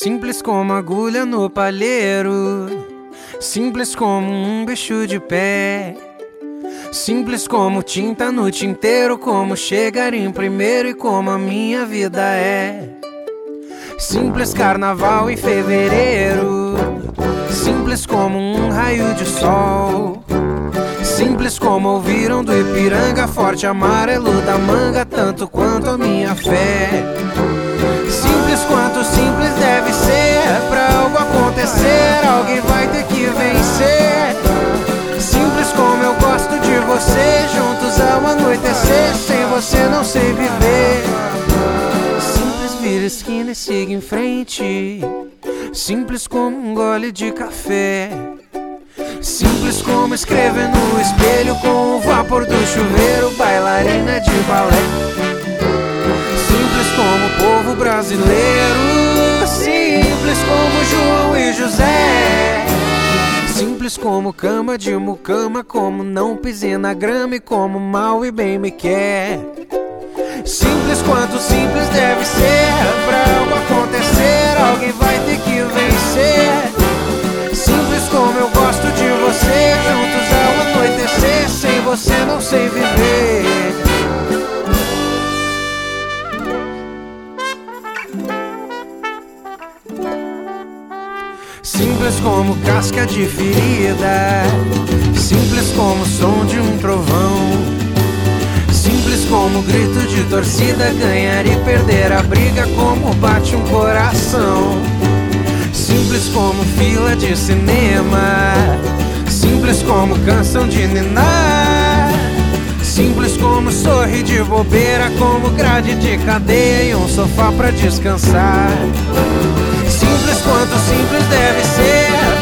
Simples como agulha no palheiro, simples como um bicho de pé. Simples como tinta no tinteiro, como chegar em primeiro e como a minha vida é. Simples carnaval em fevereiro, simples como um raio de sol. Simples como ouviram do Ipiranga, forte amarelo da manga, tanto quanto a minha fé. Simples quanto simples sem você não sei viver. Simples vira esquina e siga em frente, simples como um gole de café. Simples como escrever no espelho com o vapor do chuveiro, bailarina de balé. Simples como o povo brasileiro, simples como João e José. Simples como cama de mucama, como não pisei na grama e como mal e bem me quer. Simples quanto simples deve ser, pra algo acontecer, alguém vai ter que vencer. Simples como eu gosto de você, juntos ao anoitecer, sem você não sei viver. Simples como casca de ferida, simples como som de um trovão. Simples como grito de torcida, ganhar e perder a briga, como bate um coração. Simples como fila de cinema, simples como canção de ninar. Simples como sorrir de bobeira, como grade de cadeia e um sofá pra descansar. Simples quanto simples deve ser,